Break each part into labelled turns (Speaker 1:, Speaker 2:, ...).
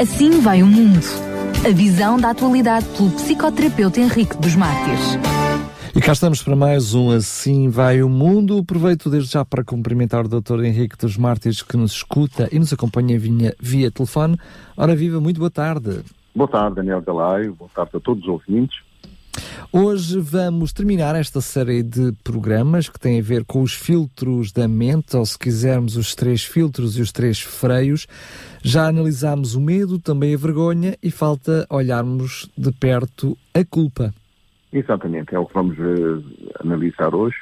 Speaker 1: Assim vai o mundo. A visão da atualidade pelo psicoterapeuta Henrique dos Mártires.
Speaker 2: E cá estamos para mais um Assim Vai o Mundo. Aproveito desde já para cumprimentar o Dr. Henrique dos Mártires que nos escuta e nos acompanha via, via telefone. Ora, viva, muito boa tarde.
Speaker 3: Boa tarde, Daniel Galaio. Boa tarde a todos os ouvintes.
Speaker 2: Hoje vamos terminar esta série de programas que tem a ver com os filtros da mente, ou se quisermos, os três filtros e os três freios. Já analisámos o medo, também a vergonha e falta olharmos de perto a culpa.
Speaker 3: Exatamente, é o que vamos uh, analisar hoje.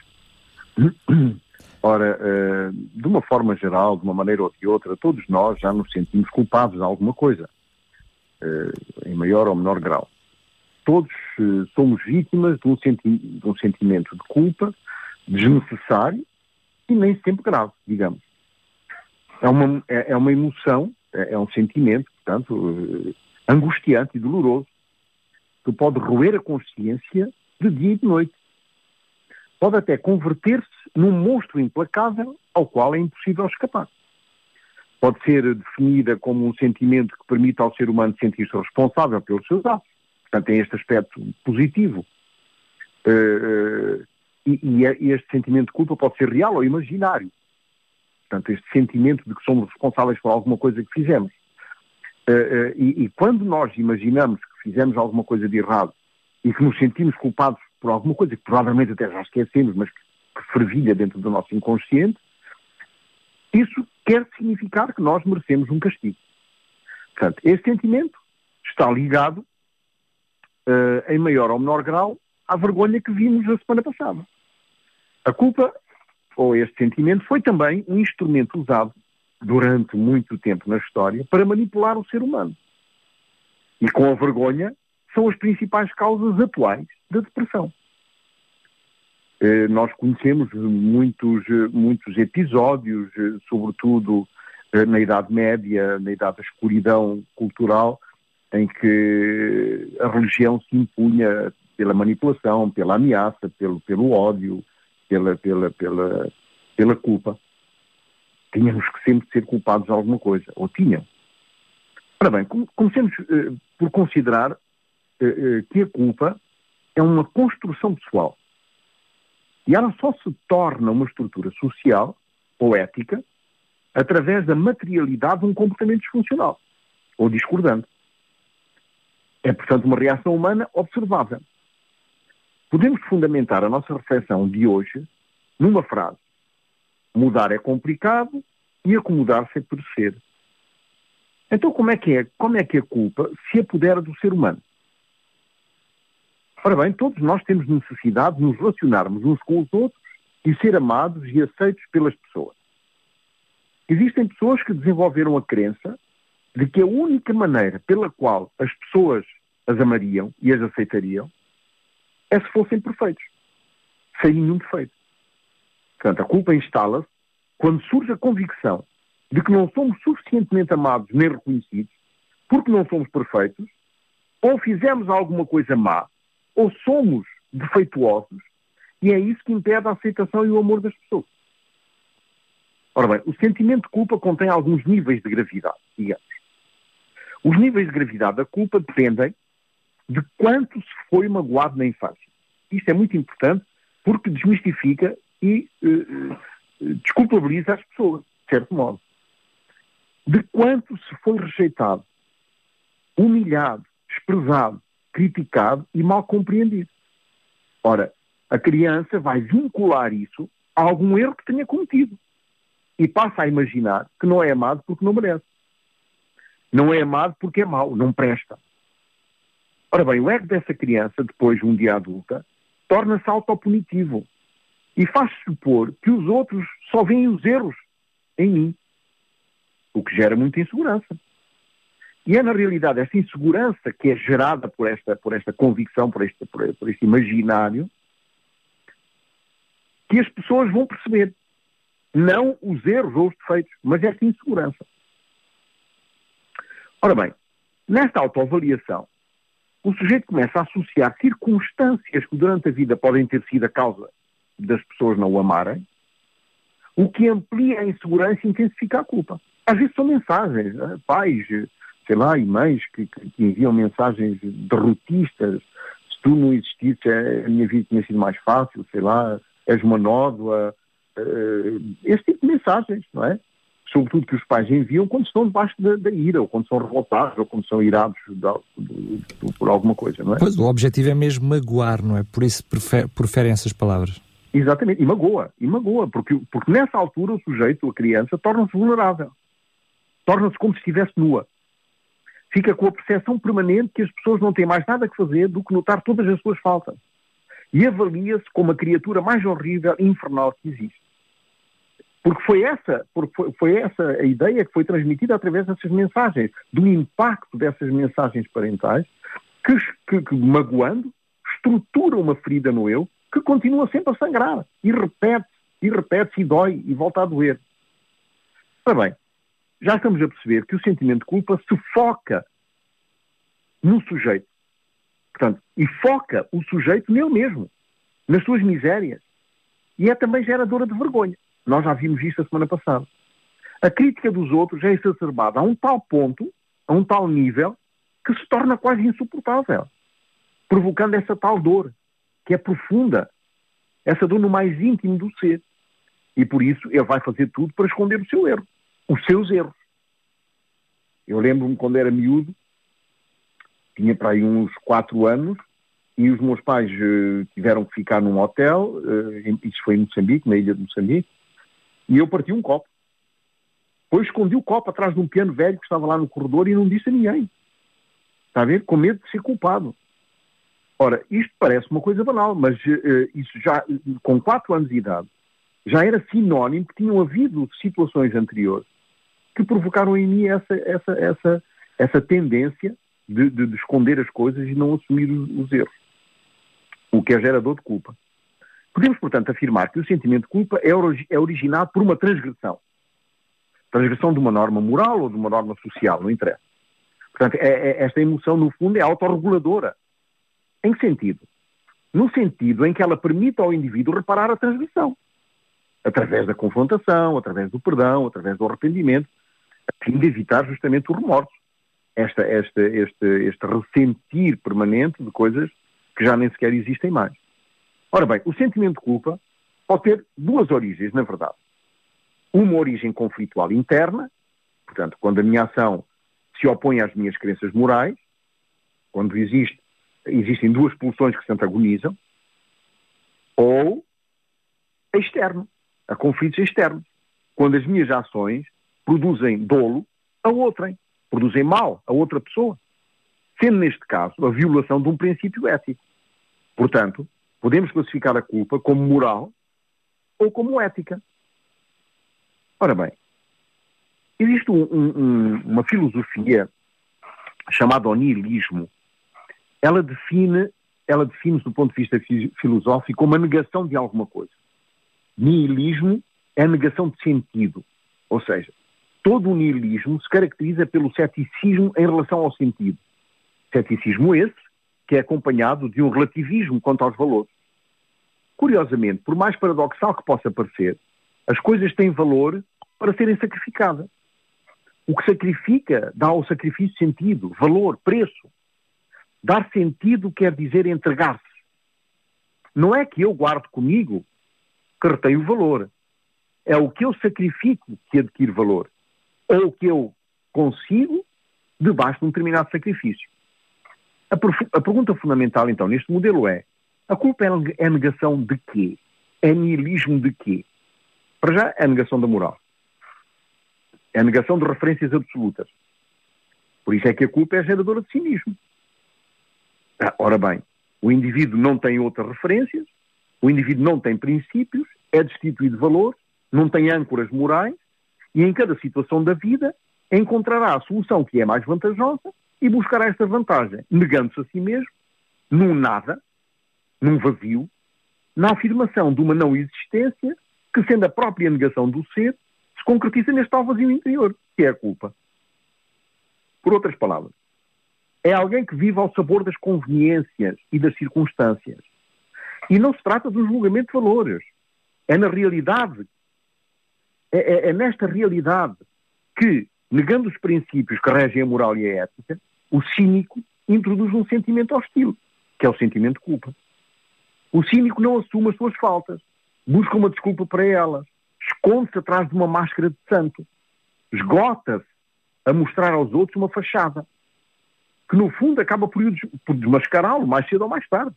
Speaker 3: Ora, uh, de uma forma geral, de uma maneira ou de outra, todos nós já nos sentimos culpados de alguma coisa, uh, em maior ou menor grau todos uh, somos vítimas de um, senti de um, sentimento de culpa desnecessário e nem sempre grave, digamos. É uma, é, é uma emoção, é, é, um sentimento, portanto, uh, angustiante e doloroso, que pode roer a consciência de dia e de noite. Pode até converter-se num monstro implacável ao qual é impossível escapar. Pode ser definida como um sentimento que permite ao ser humano sentir-se responsável pelos seus atos Portanto, tem este aspecto positivo. Uh, e, e, este sentimento de culpa pode ser real ou imaginário. Portanto, este sentimento de que somos responsáveis por alguma coisa que fizemos. Uh, e, e, quando nós imaginamos que fizemos alguma coisa de errado e que nos sentimos culpados por alguma coisa que provavelmente até já esquecemos, mas que, fervilha dentro do nosso inconsciente, isso quer significar que nós merecemos um castigo. Portanto, esse sentimento está ligado em maior ou menor grau, à vergonha que vimos a semana passada. A culpa, ou este sentimento, foi também um instrumento usado durante muito tempo na história para manipular o ser humano. E com a vergonha são as principais causas atuais da depressão. Eh, nós conhecemos muitos, muitos episódios, eh, sobretudo na Idade Média, na Idade da Escuridão Cultural, em que a religião se impunha pela manipulação, pela ameaça, pelo, pelo ódio, pela, pela, pela, pela culpa. Tínhamos que sempre ser culpados de alguma coisa, ou tinham. Ora bem, comecemos uh, por considerar uh, uh, que a culpa é uma construção pessoal. E ela só se torna uma estrutura social ou ética através da materialidade de um comportamento disfuncional ou discordante. É, portanto, uma reação humana observável. Podemos fundamentar a nossa reflexão de hoje numa frase: mudar é complicado e acomodar-se é perecer. Então, como é, que é, como é que a culpa se apodera do ser humano? Ora bem, todos nós temos necessidade de nos relacionarmos uns com os outros e ser amados e aceitos pelas pessoas. Existem pessoas que desenvolveram a crença de que a única maneira pela qual as pessoas as amariam e as aceitariam é se fossem perfeitos, sem nenhum defeito. Portanto, a culpa instala-se quando surge a convicção de que não somos suficientemente amados nem reconhecidos, porque não somos perfeitos, ou fizemos alguma coisa má, ou somos defeituosos, e é isso que impede a aceitação e o amor das pessoas. Ora bem, o sentimento de culpa contém alguns níveis de gravidade, digamos. Os níveis de gravidade da culpa dependem de quanto se foi magoado na infância. Isto é muito importante porque desmistifica e uh, desculpabiliza as pessoas, de certo modo. De quanto se foi rejeitado, humilhado, desprezado, criticado e mal compreendido. Ora, a criança vai vincular isso a algum erro que tenha cometido e passa a imaginar que não é amado porque não merece. Não é amado porque é mau, não presta. Ora bem, o ego dessa criança, depois, um dia adulta, torna-se autopunitivo e faz supor que os outros só veem os erros em mim, o que gera muita insegurança. E é, na realidade, esta insegurança que é gerada por esta, por esta convicção, por este, por, por este imaginário, que as pessoas vão perceber. Não os erros ou os defeitos, mas esta insegurança. Ora bem, nesta autoavaliação, o sujeito começa a associar circunstâncias que durante a vida podem ter sido a causa das pessoas não o amarem, o que amplia a insegurança e intensifica a culpa. Às vezes são mensagens, eh, pais, sei lá, e mães que, que, enviam mensagens derrotistas, se tu não existisses a minha vida tinha sido mais fácil, sei lá, és uma nódoa, esse tipo de mensagens, não é? Sobretudo que os pais enviam quando estão debaixo da, da ira, ou quando são revoltados, ou quando são irados por alguma coisa, não é?
Speaker 2: Pois, o objetivo é mesmo magoar, não é? Por isso preferem essas palavras.
Speaker 3: Exatamente, e magoa, e magoa, porque, porque nessa altura o sujeito, a criança, torna-se vulnerável. Torna-se como se estivesse nua. Fica com a percepção permanente que as pessoas não têm mais nada que fazer do que notar todas as suas faltas. E avalia-se como a criatura mais horrível e infernal que existe. Porque foi essa, foi, essa a ideia que foi transmitida através dessas mensagens, do impacto dessas mensagens parentais, que, que, que magoando, estrutura uma ferida no eu que continua sempre a sangrar e repete, e repete-se e dói e volta a doer. Ora bem, já estamos a perceber que o sentimento de culpa se foca no sujeito. Portanto, e foca o sujeito nele mesmo, nas suas misérias. E é também geradora de vergonha. Nós já vimos isto a semana passada. A crítica dos outros é exacerbada a um tal ponto, a um tal nível, que se torna quase insuportável, provocando essa tal dor que é profunda, essa dor no mais íntimo do ser. E por isso ele vai fazer tudo para esconder o seu erro, os seus erros. Eu lembro-me quando era miúdo, tinha para aí uns quatro anos, e os meus pais uh, tiveram que ficar num hotel, uh, isso foi em Moçambique, na ilha de Moçambique, e eu parti um copo. Depois escondi o copo atrás de um piano velho que estava lá no corredor e não disse a ninguém. Está a ver? Com medo de ser culpado. Ora, isto parece uma coisa banal, mas uh, isso já, com 4 anos de idade, já era sinónimo que tinham havido situações anteriores que provocaram em mim essa, essa, essa, essa tendência de, de, de esconder as coisas e não assumir os, os erros, o que é gerador de culpa. Podemos, portanto, afirmar que o sentimento de culpa é, é originado por uma transgressão. Transgressão de uma norma moral ou de uma norma social, não interessa. Portanto, é, é, esta emoção, no fundo, é autorreguladora. Em que sentido? No sentido em que ela permite ao indivíduo reparar a transgressão. Através da confrontação, através do perdão, através do arrependimento, a fim de evitar justamente o remorso. Esta, esta, este, este ressentir permanente de coisas que já nem sequer existem mais. Ora bem, o sentimento de culpa pode ter duas origens, na verdade. Uma origem conflitual interna, portanto, quando a minha ação se opõe às minhas crenças morais, quando existe existem duas pulsões que se antagonizam, ou externo, a conflitos externos. Quando as minhas ações produzem dolo a outrem, produzem mal a outra pessoa, sendo neste caso a violação de um princípio ético. Portanto, podemos classificar a culpa como moral ou como ética. Ora bem, existe um, um, uma filosofia chamada onilismo, ela define, ela define-se do ponto de vista filosófico como a negação de alguma coisa. Nihilismo é a negação de sentido. Ou seja, todo o nihilismo se caracteriza pelo ceticismo em relação ao sentido. Ceticismo esse que é acompanhado de um relativismo quanto aos valores. Curiosamente, por mais paradoxal que possa parecer, as coisas têm valor para serem sacrificadas. O que sacrifica dá ao sacrifício sentido, valor, preço. Dar sentido quer dizer entregar-se. Não é que eu guardo comigo que retém o valor. É o que eu sacrifico que adquire valor. Ou o que eu consigo debaixo de um determinado sacrifício. A, a pergunta fundamental, então, neste modelo é: a culpa é, é negação de quê? É nihilismo de quê? Para já, é negação da moral. É negação de referências absolutas. Por isso é que a culpa é geradora de cinismo. Ah, ora bem, o indivíduo não tem outras referências, o indivíduo não tem princípios, é destituído de valor, não tem âncoras morais e em cada situação da vida encontrará a solução que é mais vantajosa e buscará esta vantagem, negando-se a si mesmo, num nada, num vazio, na afirmação de uma não existência que, sendo a própria negação do ser, se concretiza neste tal vazio interior, que é a culpa. Por outras palavras, é alguém que vive ao sabor das conveniências e das circunstâncias. E não se trata de um julgamento de valores. É na realidade, é, é, é nesta realidade que negando os princípios que regem a moral e a ética, o cínico introduz um sentimento hostil, que é o sentimento de culpa. O cínico não assume as suas faltas, busca uma desculpa para elas, esconde-se atrás de uma máscara de santo, esgota-se a mostrar aos outros uma fachada, que no fundo acaba por, por desmascará-lo mais cedo ou mais tarde.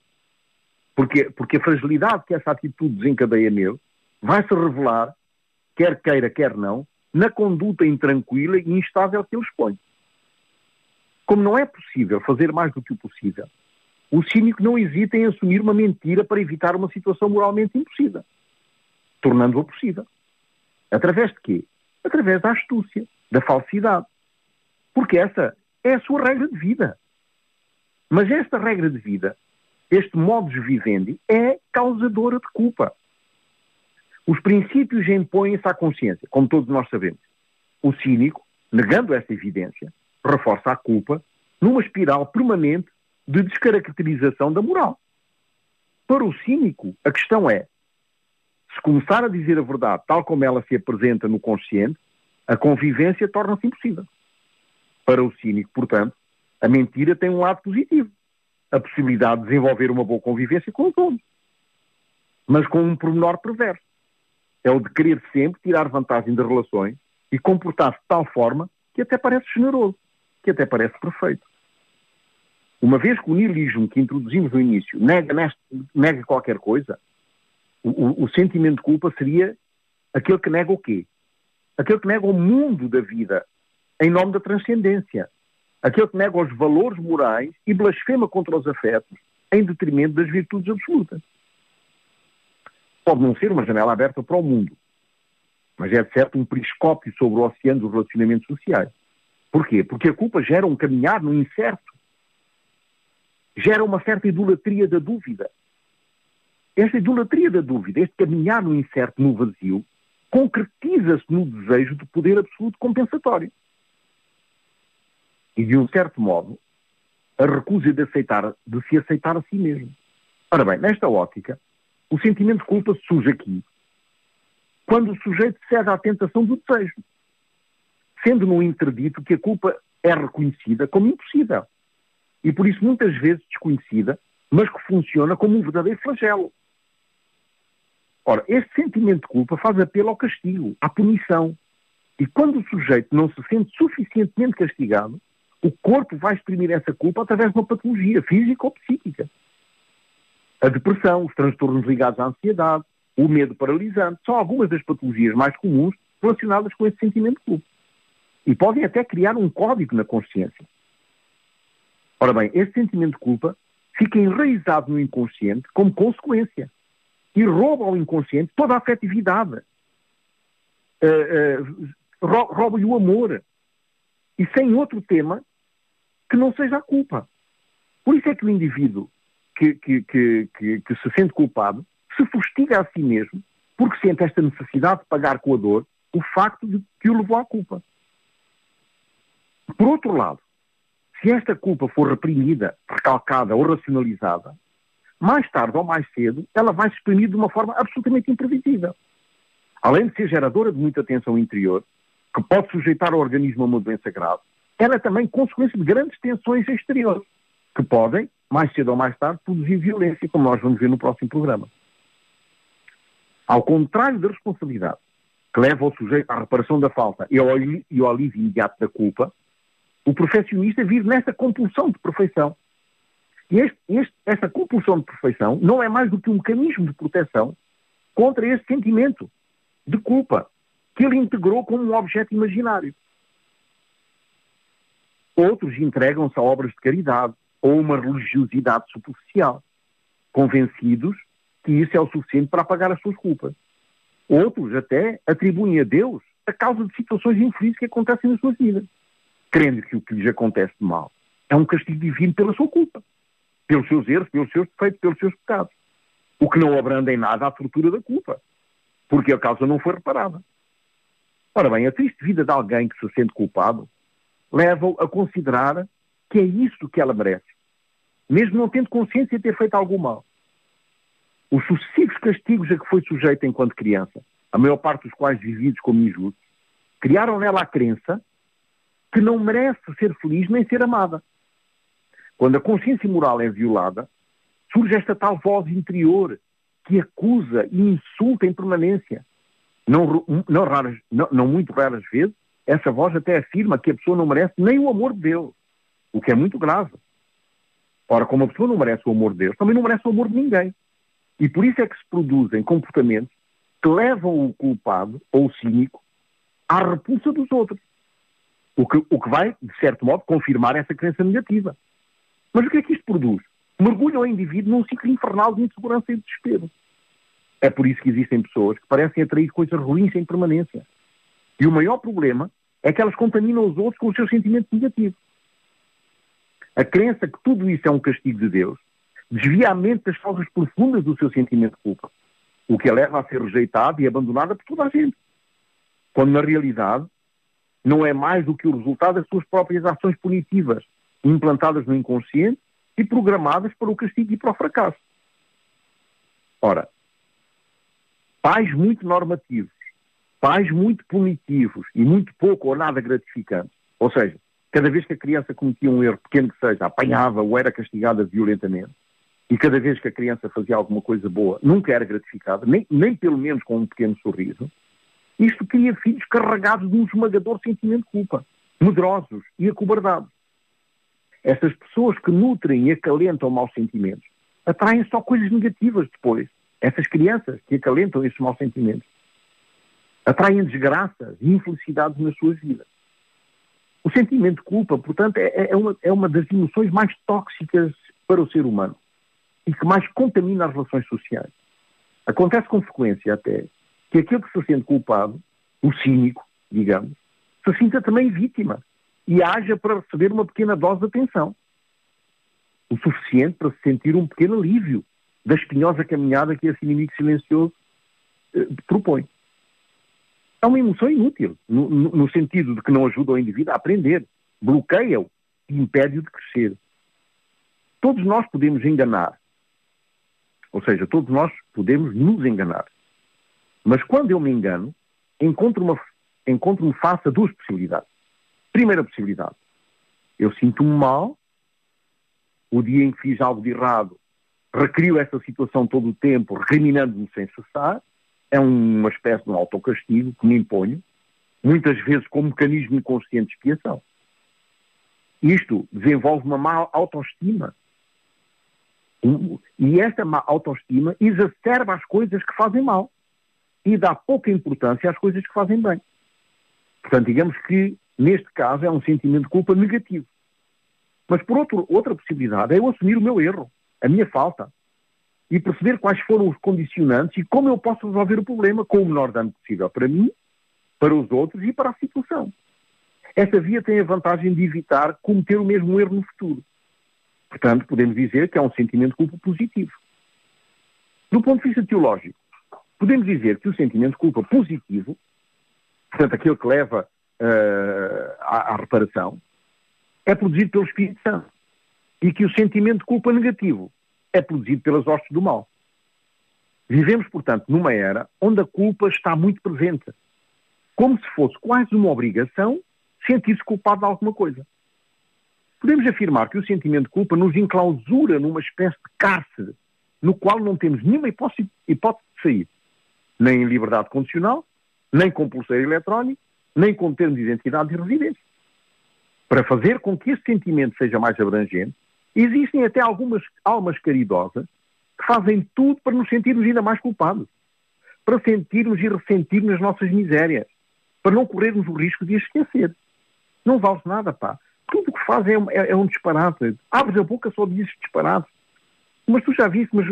Speaker 3: Porque, porque a fragilidade que essa atitude desencadeia nele vai se revelar, quer queira, quer não, na conduta intranquila e instável que ele expõe. Como não é possível fazer mais do que o possível, o cínico não hesita em assumir uma mentira para evitar uma situação moralmente impossível, tornando-a possível. Através de quê? Através da astúcia, da falsidade. Porque essa é a sua regra de vida. Mas esta regra de vida, este modus vivendi, é causadora de culpa. Os princípios impõem-se à consciência, como todos nós sabemos. O cínico, negando esta evidência, reforça a culpa numa espiral permanente de descaracterização da moral. Para o cínico, a questão é: se começar a dizer a verdade tal como ela se apresenta no consciente, a convivência torna-se impossível. Para o cínico, portanto, a mentira tem um lado positivo. A possibilidade de desenvolver uma boa convivência com todos. Mas com um pormenor perverso. É o de querer sempre tirar vantagem das relações e comportar-se de tal forma que até parece generoso, que até parece perfeito. Uma vez que o nihilismo que introduzimos no início nega, neste, nega qualquer coisa, o, o, sentimento de culpa seria aquele que nega o quê? Aquele que nega o mundo da vida em nome da transcendência. Aquele que nega os valores morais e blasfema contra os afetos em detrimento das virtudes absolutas. Pode não ser uma janela aberta para o mundo, mas é de certo um periscópio sobre o oceano dos relacionamentos sociais. Porquê? Porque a culpa gera um caminhar no incerto, gera uma certa idolatria da dúvida. Esta idolatria da dúvida, este caminhar no incerto, no vazio, concretiza-se no desejo de poder absoluto compensatório e, de um certo modo, a recusa de, aceitar, de se aceitar a si mesmo. Ora bem, nesta ótica, o sentimento de culpa surge aqui quando o sujeito cede à tentação do desejo, sendo no interdito que a culpa é reconhecida como impossível e por isso muitas vezes desconhecida, mas que funciona como um verdadeiro flagelo. Ora, este sentimento de culpa faz apelo ao castigo, à punição. E quando o sujeito não se sente suficientemente castigado, o corpo vai exprimir essa culpa através de uma patologia física ou psíquica. A depressão, os transtornos ligados à ansiedade, o medo paralisante, são algumas das patologias mais comuns relacionadas com esse sentimento de culpa. E podem até criar um código na consciência. Ora bem, esse sentimento de culpa fica enraizado no inconsciente como consequência e rouba ao inconsciente toda a afetividade. Uh, uh, rouba-lhe o amor. E sem outro tema que não seja a culpa. Por isso é que o indivíduo que, que, que, que, se sente culpado se fustiga a si mesmo porque sente esta necessidade de pagar com a dor o facto de que o levou à culpa. Por outro lado, se esta culpa for reprimida, recalcada ou racionalizada, mais tarde ou mais cedo ela vai se exprimir de uma forma absolutamente imprevisível. Além de ser geradora de muita tensão interior, que pode sujeitar o organismo a uma doença grave, ela é também consequência de grandes tensões exteriores, que podem, mais cedo ou mais tarde, produzir violência, como nós vamos ver no próximo programa. Ao contrário da responsabilidade, que leva o sujeito à reparação da falta e ao, alívio imediato da culpa, o perfeccionista vive nesta compulsão de perfeição. E este, este, esta compulsão de perfeição não é mais do que um mecanismo de proteção contra esse sentimento de culpa que ele integrou como um objeto imaginário. Outros entregam-se a obras de caridade ou uma religiosidade superficial, convencidos que isso é o suficiente para apagar as suas culpas. Outros até atribuem a Deus a causa de situações infelizes que acontecem nas suas vidas, crendo que o que lhes acontece de mal é um castigo divino pela sua culpa, pelos seus erros, pelos seus defeitos, pelos seus pecados. O que não abranda em nada a tortura da culpa, porque a causa não foi reparada. Ora bem, a triste vida de alguém que se sente culpado leva-o a considerar que é isso que ela merece, mesmo não tendo consciência de ter feito algum mal. Os sucessivos castigos a que foi sujeita enquanto criança, a maior parte dos quais vividos como injustos, criaram nela a crença que não merece ser feliz nem ser amada. Quando a consciência moral é violada, surge esta tal voz interior que acusa e insulta em permanência. Não, não, raras, não, não muito raras vezes, essa voz até afirma que a pessoa não merece nem o amor de Deus, o que é muito grave. Ora, como a pessoa não merece o amor de Deus, também não merece o amor de ninguém. E por isso é que se produzem comportamentos que levam o culpado ou o cínico à repulsa dos outros. O que, o que vai, de certo modo, confirmar essa crença negativa. Mas o que é que isto produz? Mergulha o indivíduo num ciclo infernal de insegurança e de desespero. É por isso que existem pessoas que parecem atrair coisas ruins em permanência. E o maior problema é que elas contaminam os outros com os seus sentimentos negativos. A crença que tudo isso é um castigo de Deus desvia a mente das causas profundas do seu sentimento de culpa, o que a leva a ser rejeitada e abandonada por toda a gente. Quando, na realidade, não é mais do que o resultado das suas próprias ações punitivas, implantadas no inconsciente e programadas para o castigo e para o fracasso. Ora, pais muito normativos, pais muito punitivos e muito pouco ou nada gratificantes, ou seja, cada vez que a criança cometia um erro, pequeno que seja, apanhava ou era castigada violentamente, e cada vez que a criança fazia alguma coisa boa, nunca era gratificada, nem, nem pelo menos com um pequeno sorriso, isto cria filhos carregados de um esmagador sentimento de culpa, medrosos e acobardados. Essas pessoas que nutrem e acalentam maus sentimentos atraem só coisas negativas depois. Essas crianças que acalentam esses maus sentimentos atraem desgraças e infelicidades nas suas vidas. O sentimento de culpa, portanto, é, é, uma, é uma das emoções mais tóxicas para o ser humano e que mais contamina as relações sociais. Acontece com frequência até que aquele que se sente culpado, o cínico, digamos, se sinta também vítima e haja para receber uma pequena dose de atenção. O suficiente para se sentir um pequeno alívio da espinhosa caminhada que esse inimigo silencioso eh, propõe. É uma emoção inútil, no, no, sentido de que não ajuda o indivíduo a aprender, bloqueia-o e impede-o de crescer. Todos nós podemos enganar, ou seja, todos nós podemos nos enganar. Mas quando eu me engano, encontro-me encontro face a duas possibilidades. Primeira possibilidade, eu sinto-me mal, o dia em que fiz algo de errado, recrio essa situação todo o tempo, recriminando-me sem cessar, é uma espécie de um autocastigo que me imponho, muitas vezes com um mecanismo inconsciente de expiação. Isto desenvolve uma má autoestima. E esta má autoestima exacerba as coisas que fazem mal e dá pouca importância às coisas que fazem bem. Portanto, digamos que, neste caso, é um sentimento de culpa negativo. Mas, por outro, outra possibilidade é eu assumir o meu erro, a minha falta, e perceber quais foram os condicionantes e como eu posso resolver o problema com o menor dano possível para mim, para os outros e para a situação. Essa via tem a vantagem de evitar cometer o mesmo erro no futuro. Portanto, podemos dizer que é um sentimento de culpa positivo. Do ponto de vista teológico, podemos dizer que o sentimento de culpa positivo, portanto, aquele que leva uh, à, à reparação, é produzido pelo Espírito Santo. E que o sentimento de culpa negativo é produzido pelas hostes do mal. Vivemos, portanto, numa era onde a culpa está muito presente, como se fosse quase uma obrigação sentir-se culpado de alguma coisa. Podemos afirmar que o sentimento de culpa nos enclausura numa espécie de cárcere, no qual não temos nenhuma hipótese, hipótese de sair, nem em liberdade condicional, nem com pulseiro eletrónico, nem com termo de identidade e residência. Para fazer com que esse sentimento seja mais abrangente, Existem até algumas almas caridosas que fazem tudo para nos sentirmos ainda mais culpados, para sentirmos e ressentirmos as nossas misérias, para não corrermos o risco de as esquecer. Não vale nada, pá. Tudo o que faz é, é, é um disparate. Abres a boca só dizes disparate. Mas tu já viste, mas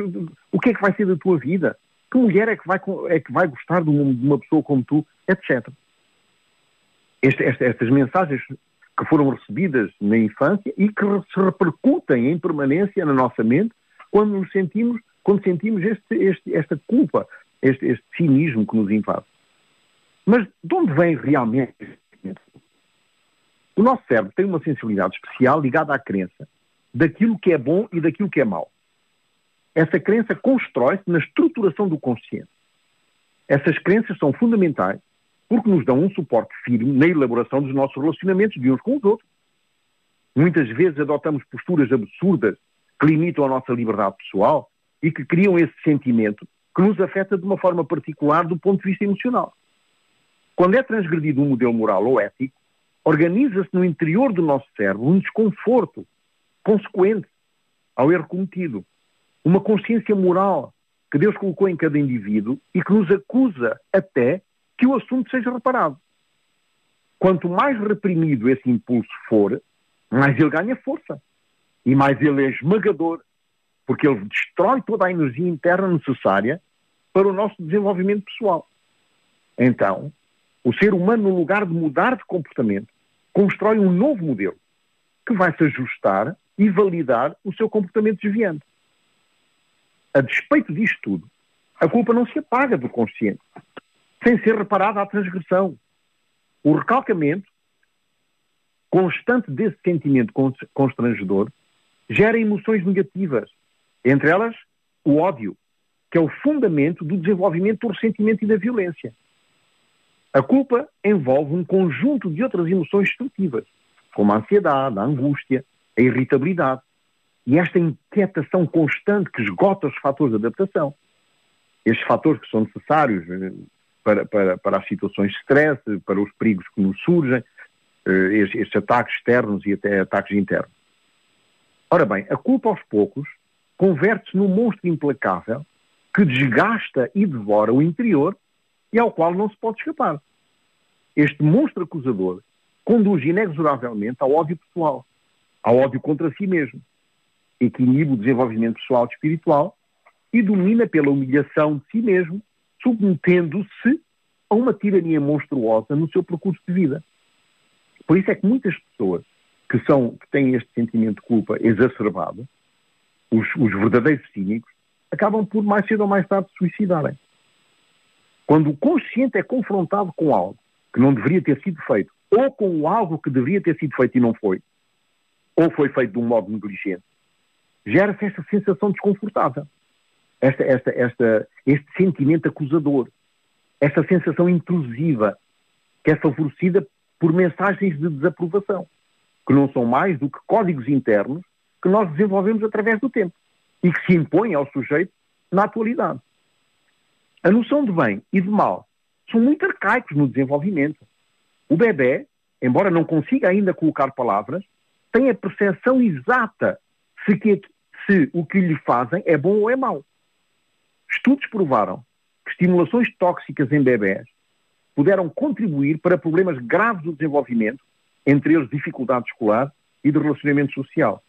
Speaker 3: o que é que vai ser da tua vida? Que mulher é que vai, é que vai gostar de uma, pessoa como tu, etc. Este, este, estas mensagens que foram recebidas na infância e que se repercutem em permanência na nossa mente quando nos sentimos, quando sentimos este, este, esta culpa, este, este cinismo que nos invade. Mas de onde vem realmente O nosso cérebro tem uma sensibilidade especial ligada à crença daquilo que é bom e daquilo que é mau. Essa crença constrói-se na estruturação do consciente. Essas crenças são fundamentais porque nos dão um suporte firme na elaboração dos nossos relacionamentos de uns com os outros. Muitas vezes adotamos posturas absurdas que limitam a nossa liberdade pessoal e que criam esse sentimento que nos afeta de uma forma particular do ponto de vista emocional. Quando é transgredido um modelo moral ou ético, organiza-se no interior do nosso cérebro um desconforto consequente ao erro cometido, uma consciência moral que Deus colocou em cada indivíduo e que nos acusa até que o assunto seja reparado. Quanto mais reprimido esse impulso for, mais ele ganha força e mais ele é esmagador, porque ele destrói toda a energia interna necessária para o nosso desenvolvimento pessoal. Então, o ser humano, no lugar de mudar de comportamento, constrói um novo modelo que vai se ajustar e validar o seu comportamento desviante. A despeito disto tudo, a culpa não se apaga do consciente, sem ser reparada a transgressão. O recalcamento constante desse sentimento constrangedor gera emoções negativas, entre elas o ódio, que é o fundamento do desenvolvimento do ressentimento e da violência. A culpa envolve um conjunto de outras emoções destrutivas, como a ansiedade, a angústia, a irritabilidade e esta inquietação constante que esgota os fatores de adaptação. Estes fatores que são necessários eh, para, para, para as situações de stress, para os perigos que nos surgem, eh, estes, estes ataques externos e até ataques internos. Ora bem, a culpa aos poucos converte-se num monstro implacável que desgasta e devora o interior e ao qual não se pode escapar. Este monstro acusador conduz inexoravelmente ao ódio pessoal, ao ódio contra si mesmo, e que inibe o desenvolvimento pessoal e espiritual e domina pela humilhação de si mesmo, submetendo-se a uma tirania monstruosa no seu percurso de vida. Por isso é que muitas pessoas que, são, que têm este sentimento de culpa exacerbado, os, os verdadeiros cínicos, acabam por mais cedo ou mais tarde se suicidarem. Quando o consciente é confrontado com algo que não deveria ter sido feito, ou com algo que deveria ter sido feito e não foi, ou foi feito de um modo negligente, gera-se esta sensação desconfortável, esta, esta, esta, este sentimento acusador, esta sensação intrusiva, que é favorecida por mensagens de desaprovação, que não são mais do que códigos internos que nós desenvolvemos através do tempo e que se impõem ao sujeito na atualidade. A noção de bem e de mal são muito arcaicos no desenvolvimento. O bebê, embora não consiga ainda colocar palavras, tem a percepção exata se, que, se o que lhe fazem é bom ou é mau. Estudos provaram que estimulações tóxicas em bebés puderam contribuir para problemas graves do desenvolvimento, entre eles dificuldade escolar e de relacionamento social.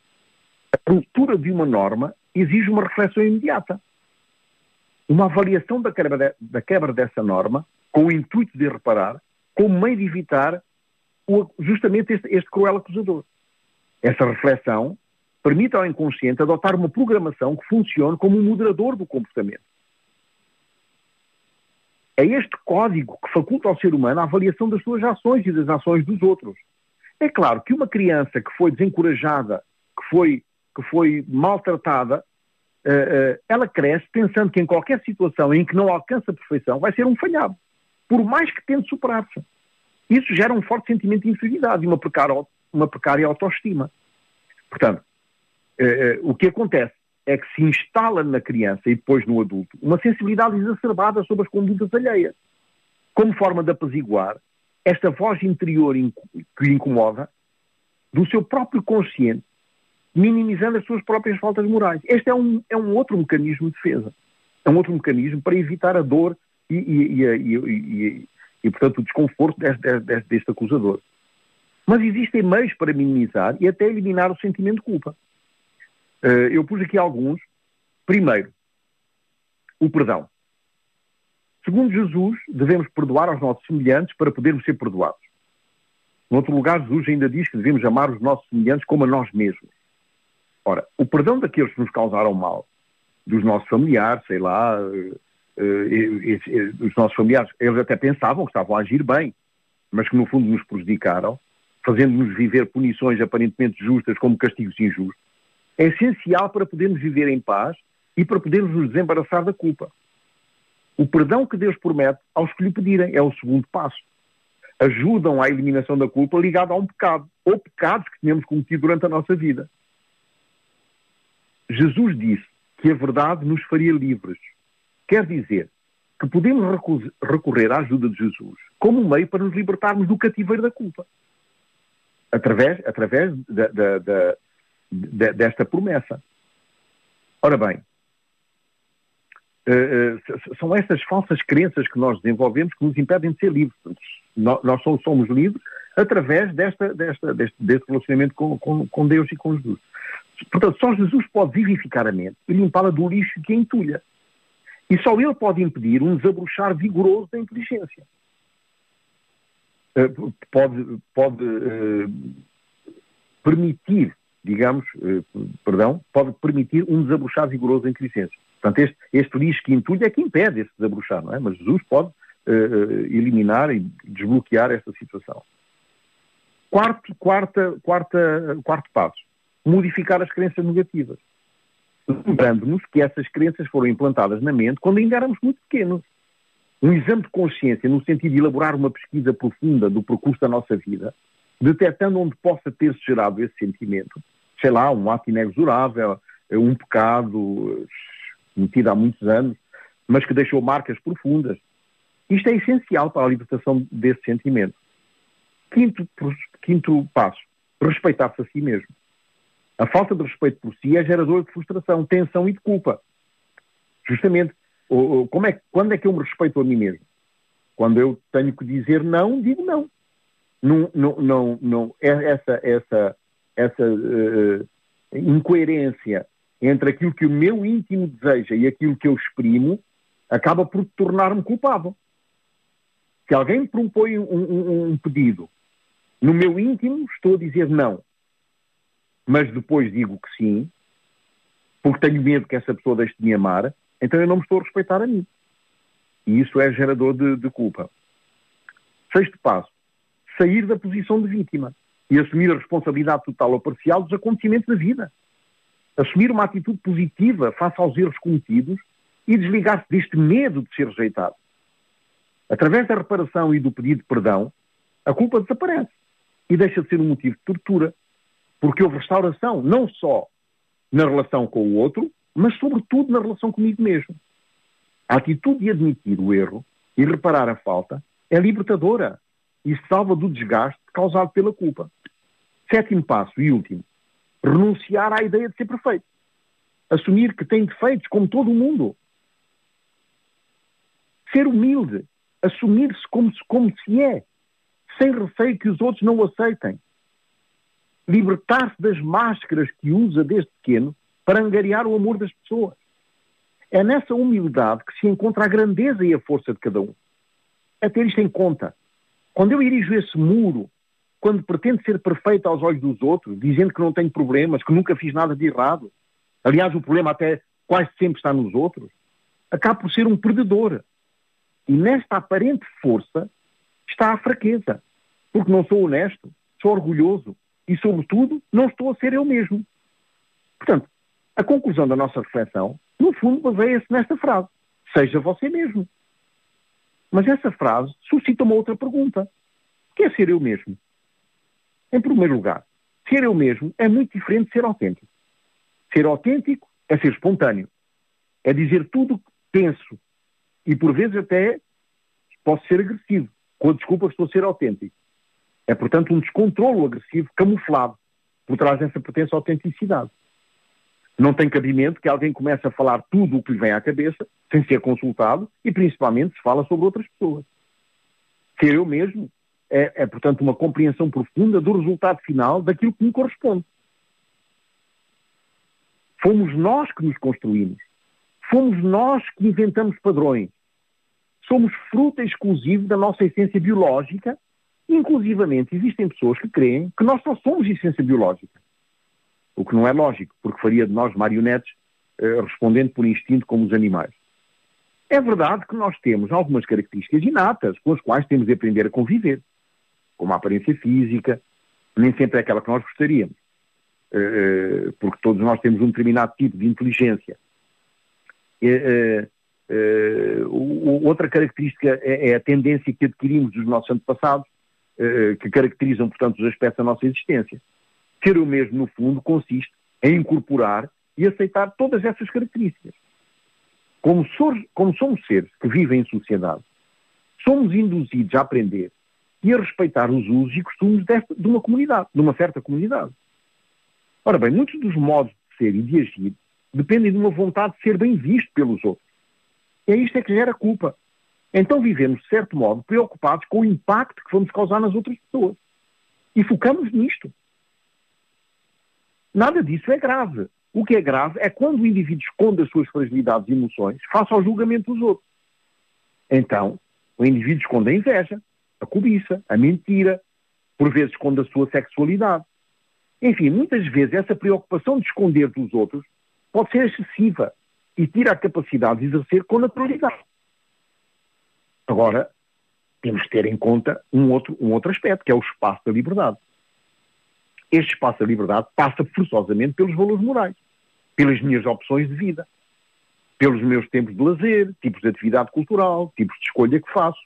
Speaker 3: A ruptura de uma norma exige uma reflexão imediata. Uma avaliação da quebra, da quebra dessa norma, com o intuito de reparar, como meio de evitar o, justamente este, este cruel acusador. Essa reflexão permite ao inconsciente adotar uma programação que funcione como um moderador do comportamento. É este código que faculta ao ser humano a avaliação das suas ações e das ações dos outros. É claro que uma criança que foi desencorajada, que foi, que foi maltratada, uh, uh, ela cresce pensando que em qualquer situação em que não alcança a perfeição vai ser um falhado, por mais que tente superar-se. Isso gera um forte sentimento de inferioridade e uma precária, uma precária autoestima. Portanto, o que acontece é que se instala na criança e depois no adulto uma sensibilidade exacerbada sobre as condutas alheias, como forma de apaziguar esta voz interior que lhe incomoda do seu próprio consciente, minimizando as suas próprias faltas morais. Este é um, é um outro mecanismo de defesa. É um outro mecanismo para evitar a dor e, e, e, e portanto, o desconforto deste, deste, deste acusador. Mas existem meios para minimizar e até eliminar o sentimento de culpa. Uh, eu pus aqui alguns. Primeiro, o perdão. Segundo Jesus, devemos perdoar aos nossos semelhantes para podermos ser perdoados. Em outro lugar, Jesus ainda diz que devemos amar os nossos semelhantes como a nós mesmos. Ora, o perdão daqueles que nos causaram mal, dos nossos familiares, sei lá, uh, uh, os nossos familiares, eles até pensavam que estavam a agir bem, mas que no fundo nos prejudicaram, fazendo-nos viver punições aparentemente justas como castigos injustos é essencial para podermos viver em paz e para podermos nos desembaraçar da culpa. O perdão que Deus promete aos que lhe pedirem é o segundo passo. ajudam à eliminação da culpa ligada a um pecado, ou pecados que tínhamos cometido durante a nossa vida. Jesus disse que a verdade nos faria livres. Quer dizer que podemos recorrer à ajuda de Jesus como um meio para nos libertarmos do cativeiro da culpa. Através, através da, da, da, desta promessa. Ora bem, uh, uh, são essas falsas crenças que nós desenvolvemos que nos impedem de ser livres. Nós, somos livres através desta, desta, deste, deste relacionamento com, com, com Deus e com Jesus. Portanto, só Jesus pode vivificar a mente e limpá-la do lixo que a entulha. E só ele pode impedir um desabrochar vigoroso da inteligência. Uh, pode pode permitir, digamos, uh, perdão, pode permitir um desabrochar vigoroso da inteligência. Portanto, este, este lixo que entulha é que impede esse desabrochar, não é? Mas Jesus pode eliminar e desbloquear esta situação. Quarto, quarta, quarta, quarto passo modificar as crenças negativas. Lembrando-nos que essas crenças foram implantadas na mente quando ainda éramos muito pequenos. Um exame de consciência, no sentido de elaborar uma pesquisa profunda do percurso da nossa vida, detectando onde possa ter-se gerado esse sentimento, sei lá, um ato inexorável, um pecado cometido há muitos anos, mas que deixou marcas profundas. Isto é essencial para a libertação desse sentimento. Quinto, quinto passo, respeitar-se a si mesmo. A falta de respeito por si é gerador de frustração, tensão e de culpa. Justamente, como é, quando é que eu me respeito a mim mesmo? Quando eu tenho que dizer não, digo não. Não, não, não, não é essa, essa, essa uh, incoerência entre aquilo que o meu íntimo deseja e aquilo que eu exprimo acaba por tornar-me culpado. Se alguém me propõe um, um, um pedido, no meu íntimo estou a dizer não mas depois digo que sim, porque tenho medo que essa pessoa deixe de me amar, então eu não me estou a respeitar a mim. E isso é gerador de, de culpa. Sexto passo, sair da posição de vítima e assumir a responsabilidade total ou parcial dos acontecimentos da vida. Assumir uma atitude positiva face aos erros cometidos e desligar-se deste medo de ser rejeitado. Através da reparação e do pedido de perdão, a culpa desaparece e deixa de ser um motivo de tortura, porque houve restauração, não só na relação com o outro, mas sobretudo na relação comigo mesmo. A atitude de admitir o erro e reparar a falta é libertadora e salva do desgaste causado pela culpa. Sétimo passo e último, renunciar à ideia de ser perfeito. Assumir que tem defeitos como todo o mundo. Ser humilde, assumir-se como, como se é, sem receio que os outros não o aceitem libertar-se das máscaras que usa desde pequeno para angariar o amor das pessoas. É nessa humildade que se encontra a grandeza e a força de cada um. É ter isto em conta. Quando eu erijo esse muro, quando pretendo ser perfeito aos olhos dos outros, dizendo que não tenho problemas, que nunca fiz nada de errado, aliás, o problema até quase sempre está nos outros, acabo por ser um perdedor. E nesta aparente força está a fraqueza. Porque não sou honesto, sou orgulhoso, e, sobretudo, não estou a ser eu mesmo. Portanto, a conclusão da nossa reflexão, no fundo, baseia-se nesta frase: seja você mesmo. Mas essa frase suscita uma outra pergunta: que é ser eu mesmo? Em primeiro lugar, ser eu mesmo é muito diferente de ser autêntico. Ser autêntico é ser espontâneo, é dizer tudo o que penso e, por vezes, até posso ser agressivo, com a desculpa que estou a ser autêntico. É, portanto, um descontrolo agressivo camuflado por trás dessa pretensa autenticidade. Não tem cabimento que alguém comece a falar tudo o que lhe vem à cabeça, sem ser consultado, e principalmente se fala sobre outras pessoas. Ser eu mesmo é, é, portanto, uma compreensão profunda do resultado final daquilo que me corresponde. Fomos nós que nos construímos. Fomos nós que inventamos padrões. Somos fruto exclusivo da nossa essência biológica Inclusivamente, existem pessoas que creem que nós só somos essência biológica. O que não é lógico, porque faria de nós marionetes eh, respondendo por instinto como os animais. É verdade que nós temos algumas características inatas com as quais temos de aprender a conviver, como a aparência física, nem sempre é aquela que nós gostaríamos, eh, porque todos nós temos um determinado tipo de inteligência. Eh, outra característica é, é a tendência que adquirimos dos nossos antepassados que caracterizam, portanto, os aspectos da nossa existência. Ser eu mesmo, no fundo, consiste em incorporar e aceitar todas essas características. Como, como somos seres que vivem em sociedade, somos induzidos a aprender e a respeitar os usos e costumes desta, de uma comunidade, de uma certa comunidade. Ora bem, muitos dos modos de ser e de agir dependem de uma vontade de ser bem visto pelos outros. E é isto é que gera culpa. Então vivemos, de certo modo, preocupados com o impacto que vamos causar nas outras pessoas. E focamos nisto. Nada disso é grave. O que é grave é quando o indivíduo esconde as suas fragilidades e emoções face ao julgamento dos outros. Então, o indivíduo esconde a inveja, a cobiça, a mentira, por vezes esconde a sua sexualidade. Enfim, muitas vezes essa preocupação de esconder dos outros pode ser excessiva e tira a capacidade de exercer com naturalidade. Agora, temos de ter em conta um outro, um outro aspecto, que é o espaço da liberdade. Este espaço da liberdade passa forçosamente pelos valores morais, pelas minhas opções de vida, pelos meus tempos de lazer, tipos de atividade cultural, tipos de escolha que faço.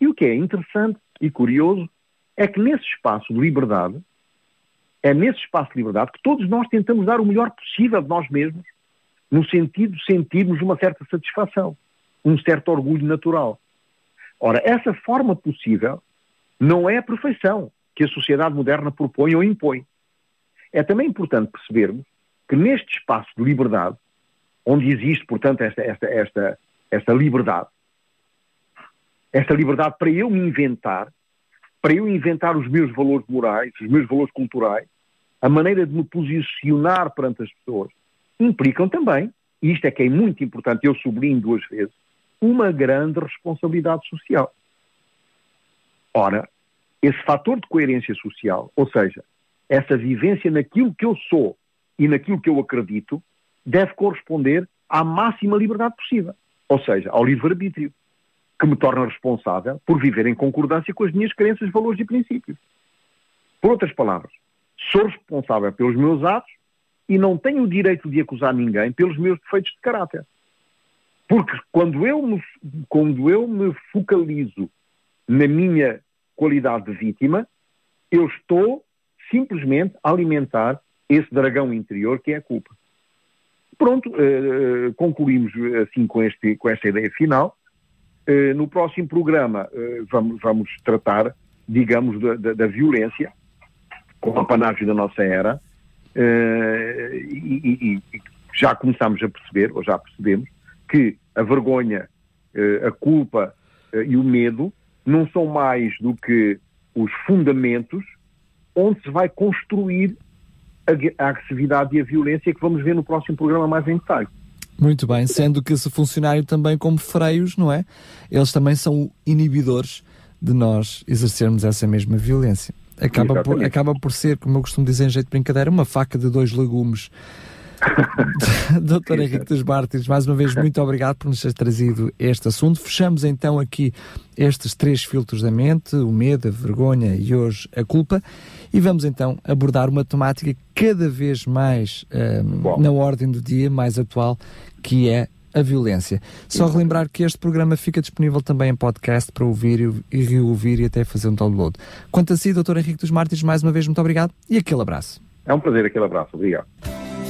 Speaker 3: E o que é interessante e curioso é que nesse espaço de liberdade, é nesse espaço de liberdade que todos nós tentamos dar o melhor possível de nós mesmos, no sentido de sentirmos uma certa satisfação, um certo orgulho natural. Ora, essa forma possível não é a perfeição que a sociedade moderna propõe ou impõe. É também importante percebermos que neste espaço de liberdade, onde existe, portanto, esta, esta, esta, esta liberdade, esta liberdade para eu me inventar, para eu inventar os meus valores morais, os meus valores culturais, a maneira de me posicionar perante as pessoas, implicam também, e isto é que é muito importante, eu sublinho duas vezes, uma grande responsabilidade social. Ora, esse fator de coerência social, ou seja, essa vivência naquilo que eu sou e naquilo que eu acredito, deve corresponder à máxima liberdade possível, ou seja, ao livre-arbítrio que me torna responsável por viver em concordância com as minhas crenças, valores e princípios. Por outras palavras, sou responsável pelos meus atos e não tenho o direito de acusar ninguém pelos meus defeitos de caráter. Porque quando eu me, quando eu me focalizo na minha qualidade de vítima, eu estou simplesmente a alimentar esse dragão interior que é a culpa. Pronto, uh, concluímos assim com, este, com esta ideia final. Eh, no próximo programa vamos, vamos tratar, digamos, da, da, da violência, com a panagem da nossa era, e, e, e, já começamos a perceber, ou já percebemos, que a vergonha, a culpa e o medo não são mais do que os fundamentos onde se vai construir a, agressividade e a violência que vamos ver no próximo programa mais em detalhe.
Speaker 2: Muito bem, sendo que esse funcionário também como freios, não é? Eles também são inibidores de nós exercermos essa mesma violência. Acaba por, acaba por ser, como eu costumo dizer em jeito de brincadeira, uma faca de dois legumes. Doutor Henrique dos Mártires, mais uma vez, muito obrigado por nos ter trazido este assunto. Fechamos então aqui estes três filtros da mente: o medo, a vergonha e hoje a culpa. E vamos então abordar uma temática cada vez mais um, na ordem do dia, mais atual, que é a violência. Só relembrar que este programa fica disponível também em podcast para ouvir e reouvir e até fazer um download. Quanto a si, Dr. Henrique dos Mártires, mais uma vez, muito obrigado e aquele abraço.
Speaker 3: É um prazer, aquele abraço. Obrigado.